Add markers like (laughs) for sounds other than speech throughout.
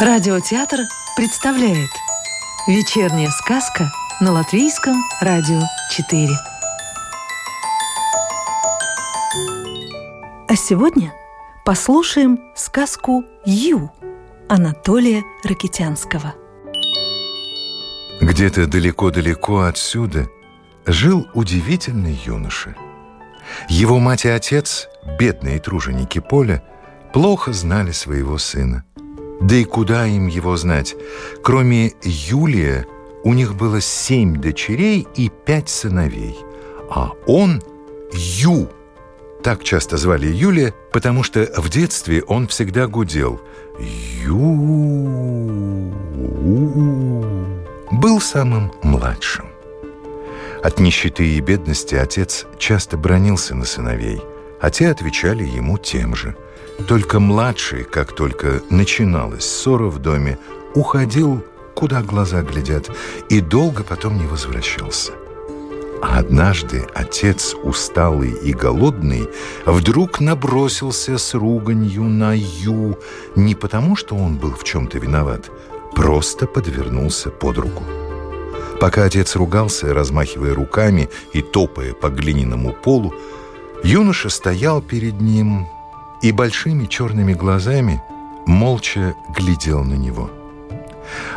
Радиотеатр представляет Вечерняя сказка на Латвийском радио 4 А сегодня послушаем сказку «Ю» Анатолия Ракитянского Где-то далеко-далеко отсюда жил удивительный юноша. Его мать и отец, бедные труженики поля, плохо знали своего сына. Да и куда им его знать? Кроме Юлия, у них было семь дочерей и пять сыновей. А он Ю. Так часто звали Юлия, потому что в детстве он всегда гудел. Ю. Был самым младшим. От нищеты и бедности отец часто бронился на сыновей, а те отвечали ему тем же – только младший, как только начиналась ссора в доме, уходил, куда глаза глядят, и долго потом не возвращался. А однажды отец, усталый и голодный, вдруг набросился с руганью на Ю, не потому, что он был в чем-то виноват, просто подвернулся под руку. Пока отец ругался, размахивая руками и топая по глиняному полу, юноша стоял перед ним, и большими черными глазами молча глядел на него.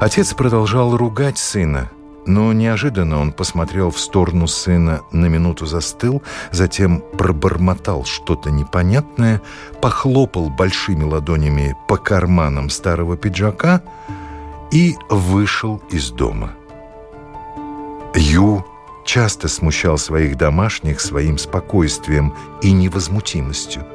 Отец продолжал ругать сына, но неожиданно он посмотрел в сторону сына, на минуту застыл, затем пробормотал что-то непонятное, похлопал большими ладонями по карманам старого пиджака и вышел из дома. Ю часто смущал своих домашних своим спокойствием и невозмутимостью.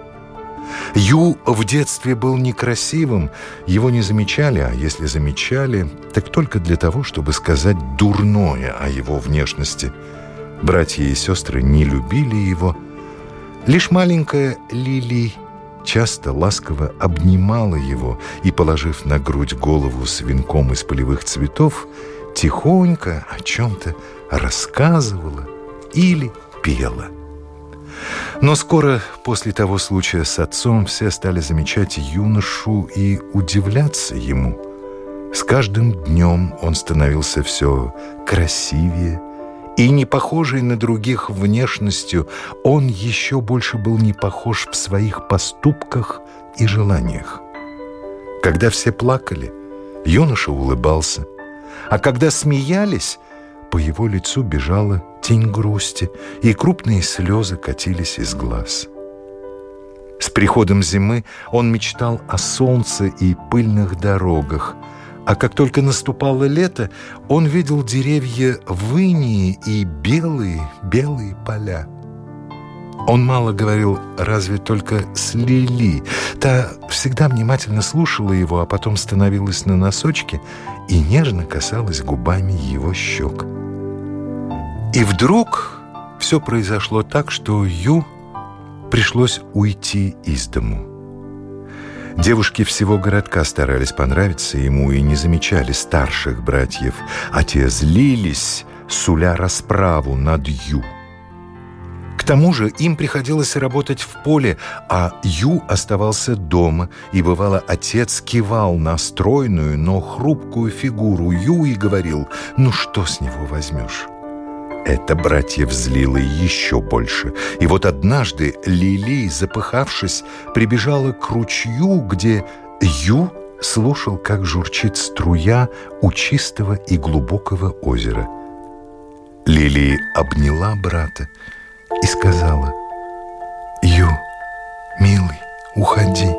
Ю в детстве был некрасивым, его не замечали, а если замечали, так только для того, чтобы сказать дурное о его внешности. Братья и сестры не любили его. Лишь маленькая Лили часто ласково обнимала его и, положив на грудь голову с венком из полевых цветов, тихонько о чем-то рассказывала или пела. Но скоро после того случая с отцом все стали замечать юношу и удивляться ему. С каждым днем он становился все красивее, и не похожий на других внешностью, он еще больше был не похож в своих поступках и желаниях. Когда все плакали, юноша улыбался, а когда смеялись, по его лицу бежала тень грусти, и крупные слезы катились из глаз. С приходом зимы он мечтал о солнце и пыльных дорогах, а как только наступало лето, он видел деревья в инии и белые-белые поля. Он мало говорил, разве только с Лили. Та всегда внимательно слушала его, а потом становилась на носочки и нежно касалась губами его щек. И вдруг все произошло так, что Ю пришлось уйти из дому. Девушки всего городка старались понравиться ему и не замечали старших братьев, а те злились, суля расправу над Ю. К тому же им приходилось работать в поле, а Ю оставался дома, и бывало отец кивал на стройную, но хрупкую фигуру Ю и говорил «Ну что с него возьмешь?» Это братьев злило еще больше. И вот однажды Лили, запыхавшись, прибежала к ручью, где Ю слушал, как журчит струя у чистого и глубокого озера. Лили обняла брата и сказала, «Ю, милый, уходи.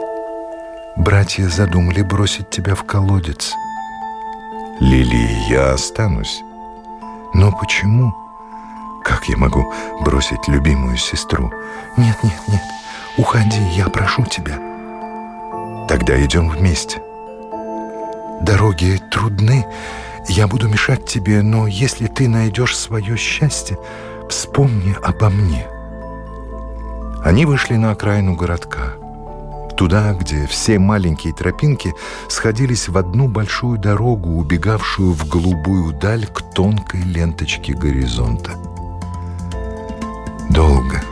Братья задумали бросить тебя в колодец». «Лили, я останусь». «Но почему?» Как я могу бросить любимую сестру? Нет, нет, нет, уходи, я прошу тебя. Тогда идем вместе. Дороги трудны, я буду мешать тебе, но если ты найдешь свое счастье, вспомни обо мне. Они вышли на окраину городка, туда, где все маленькие тропинки сходились в одну большую дорогу, убегавшую в голубую даль к тонкой ленточке горизонта. Долго,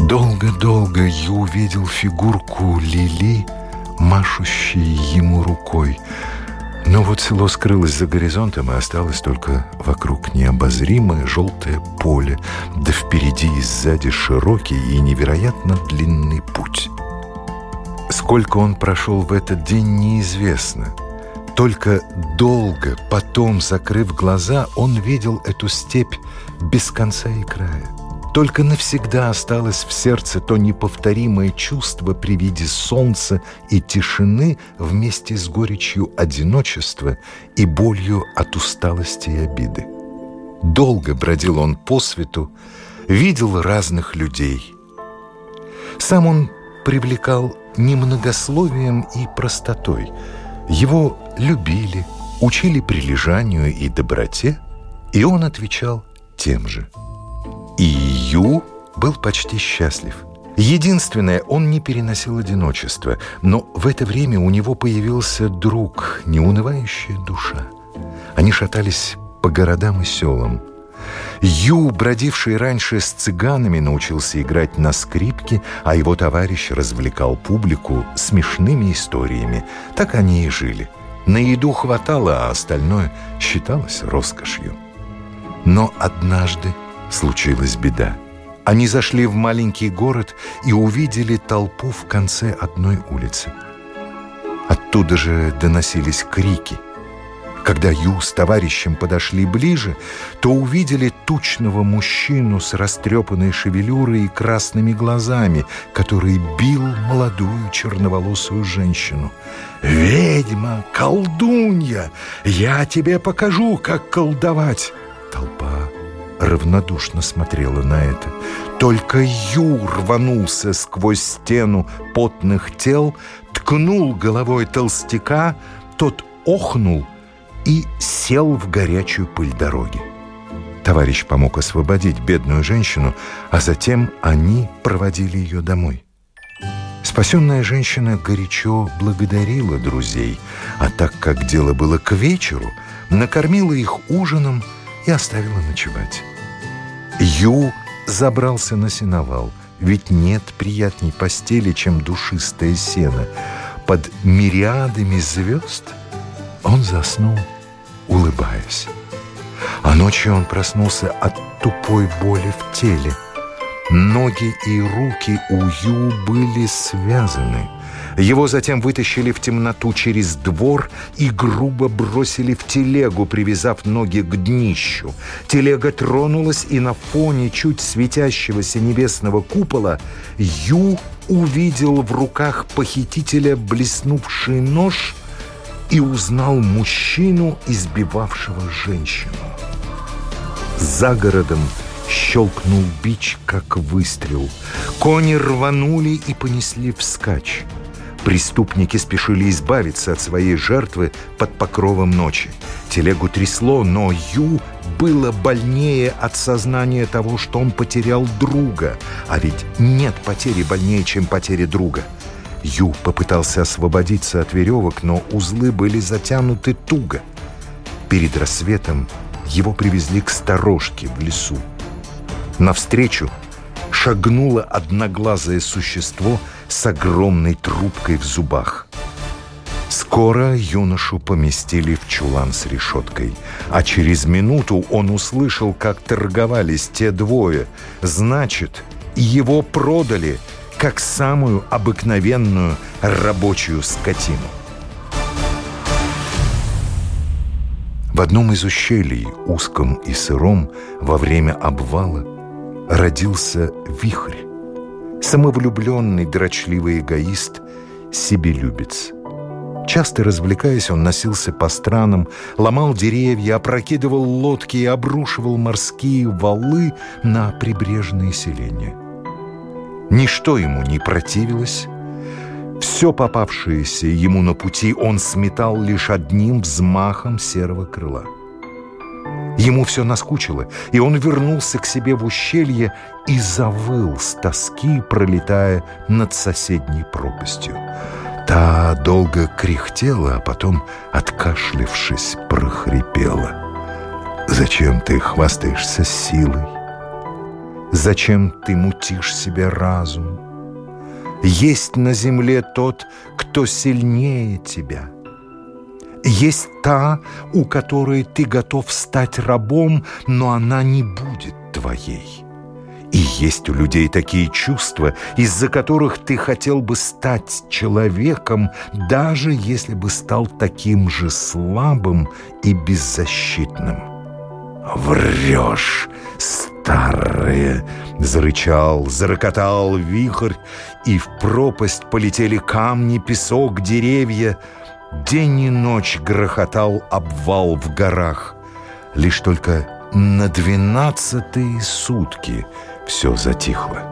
долго-долго я увидел фигурку Лили, машущие ему рукой. Но вот село скрылось за горизонтом, и осталось только вокруг необозримое желтое поле, да впереди и сзади широкий и невероятно длинный путь. Сколько он прошел в этот день, неизвестно. Только долго, потом, закрыв глаза, он видел эту степь без конца и края. Только навсегда осталось в сердце то неповторимое чувство при виде солнца и тишины вместе с горечью одиночества и болью от усталости и обиды. Долго бродил он по свету, видел разных людей. Сам он привлекал немногословием и простотой. Его любили, учили прилежанию и доброте, и он отвечал тем же – и Ю был почти счастлив. Единственное, он не переносил одиночество, но в это время у него появился друг, неунывающая душа. Они шатались по городам и селам. Ю, бродивший раньше с цыганами, научился играть на скрипке, а его товарищ развлекал публику смешными историями. Так они и жили. На еду хватало, а остальное считалось роскошью. Но однажды случилась беда. Они зашли в маленький город и увидели толпу в конце одной улицы. Оттуда же доносились крики. Когда Ю с товарищем подошли ближе, то увидели тучного мужчину с растрепанной шевелюрой и красными глазами, который бил молодую черноволосую женщину. «Ведьма! Колдунья! Я тебе покажу, как колдовать!» Толпа равнодушно смотрела на это. Только Ю рванулся сквозь стену потных тел, ткнул головой толстяка, тот охнул и сел в горячую пыль дороги. Товарищ помог освободить бедную женщину, а затем они проводили ее домой. Спасенная женщина горячо благодарила друзей, а так как дело было к вечеру, накормила их ужином и оставила ночевать. Ю забрался на сеновал, ведь нет приятней постели, чем душистое сено. Под мириадами звезд он заснул, улыбаясь. А ночью он проснулся от тупой боли в теле. Ноги и руки у Ю были связаны – его затем вытащили в темноту через двор и грубо бросили в телегу, привязав ноги к днищу. Телега тронулась, и на фоне чуть светящегося небесного купола Ю увидел в руках похитителя блеснувший нож и узнал мужчину, избивавшего женщину. За городом щелкнул бич, как выстрел. Кони рванули и понесли вскачь. Преступники спешили избавиться от своей жертвы под покровом ночи. Телегу трясло, но Ю было больнее от сознания того, что он потерял друга. А ведь нет потери больнее, чем потери друга. Ю попытался освободиться от веревок, но узлы были затянуты туго. Перед рассветом его привезли к сторожке в лесу. Навстречу шагнуло одноглазое существо — с огромной трубкой в зубах. Скоро юношу поместили в чулан с решеткой, а через минуту он услышал, как торговались те двое. Значит, его продали как самую обыкновенную рабочую скотину. В одном из ущелий, узком и сыром, во время обвала родился вихрь самовлюбленный, дрочливый эгоист, себелюбец. Часто развлекаясь, он носился по странам, ломал деревья, опрокидывал лодки и обрушивал морские валы на прибрежные селения. Ничто ему не противилось. Все попавшееся ему на пути он сметал лишь одним взмахом серого крыла. Ему все наскучило, и он вернулся к себе в ущелье и завыл с тоски, пролетая над соседней пропастью. Та долго кряхтела, а потом, откашлившись, прохрипела. «Зачем ты хвастаешься силой? Зачем ты мутишь себе разум? Есть на земле тот, кто сильнее тебя. Есть та, у которой ты готов стать рабом, но она не будет твоей. И есть у людей такие чувства, из-за которых ты хотел бы стать человеком, даже если бы стал таким же слабым и беззащитным. «Врешь, старые!» — зарычал, зарокотал вихрь, и в пропасть полетели камни, песок, деревья. День и ночь грохотал обвал в горах. Лишь только на двенадцатые сутки все затихло.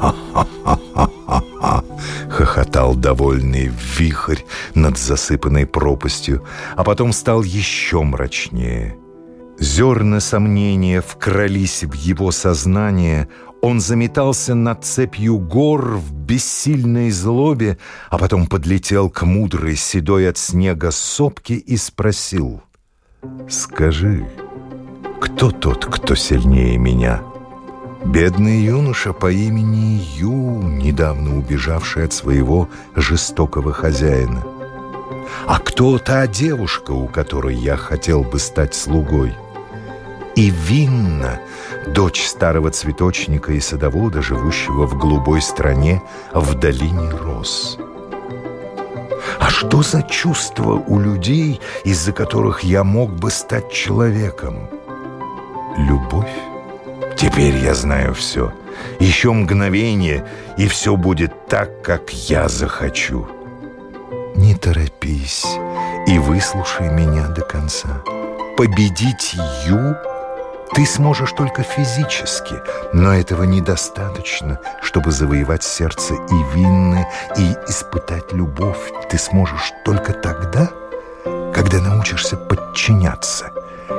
(laughs) Хохотал довольный вихрь над засыпанной пропастью, а потом стал еще мрачнее. Зерна сомнения вкрались в его сознание, он заметался над цепью гор в бессильной злобе, а потом подлетел к мудрой седой от снега сопке и спросил «Скажи, кто тот, кто сильнее меня?» Бедный юноша по имени Ю, недавно убежавший от своего жестокого хозяина. А кто та девушка, у которой я хотел бы стать слугой? И Винна, дочь старого цветочника и садовода, живущего в голубой стране в долине роз. А что за чувства у людей, из-за которых я мог бы стать человеком? Любовь? Теперь я знаю все. Еще мгновение, и все будет так, как я захочу. Не торопись и выслушай меня до конца. Победить Ю ты сможешь только физически, но этого недостаточно, чтобы завоевать сердце и Винны, и испытать любовь. Ты сможешь только тогда, когда научишься подчиняться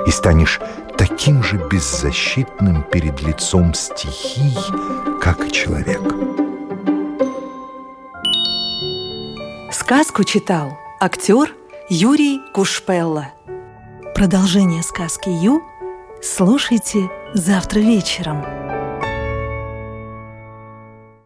и станешь таким же беззащитным перед лицом стихий, как и человек. Сказку читал актер Юрий Кушпелла. Продолжение сказки Ю слушайте завтра вечером.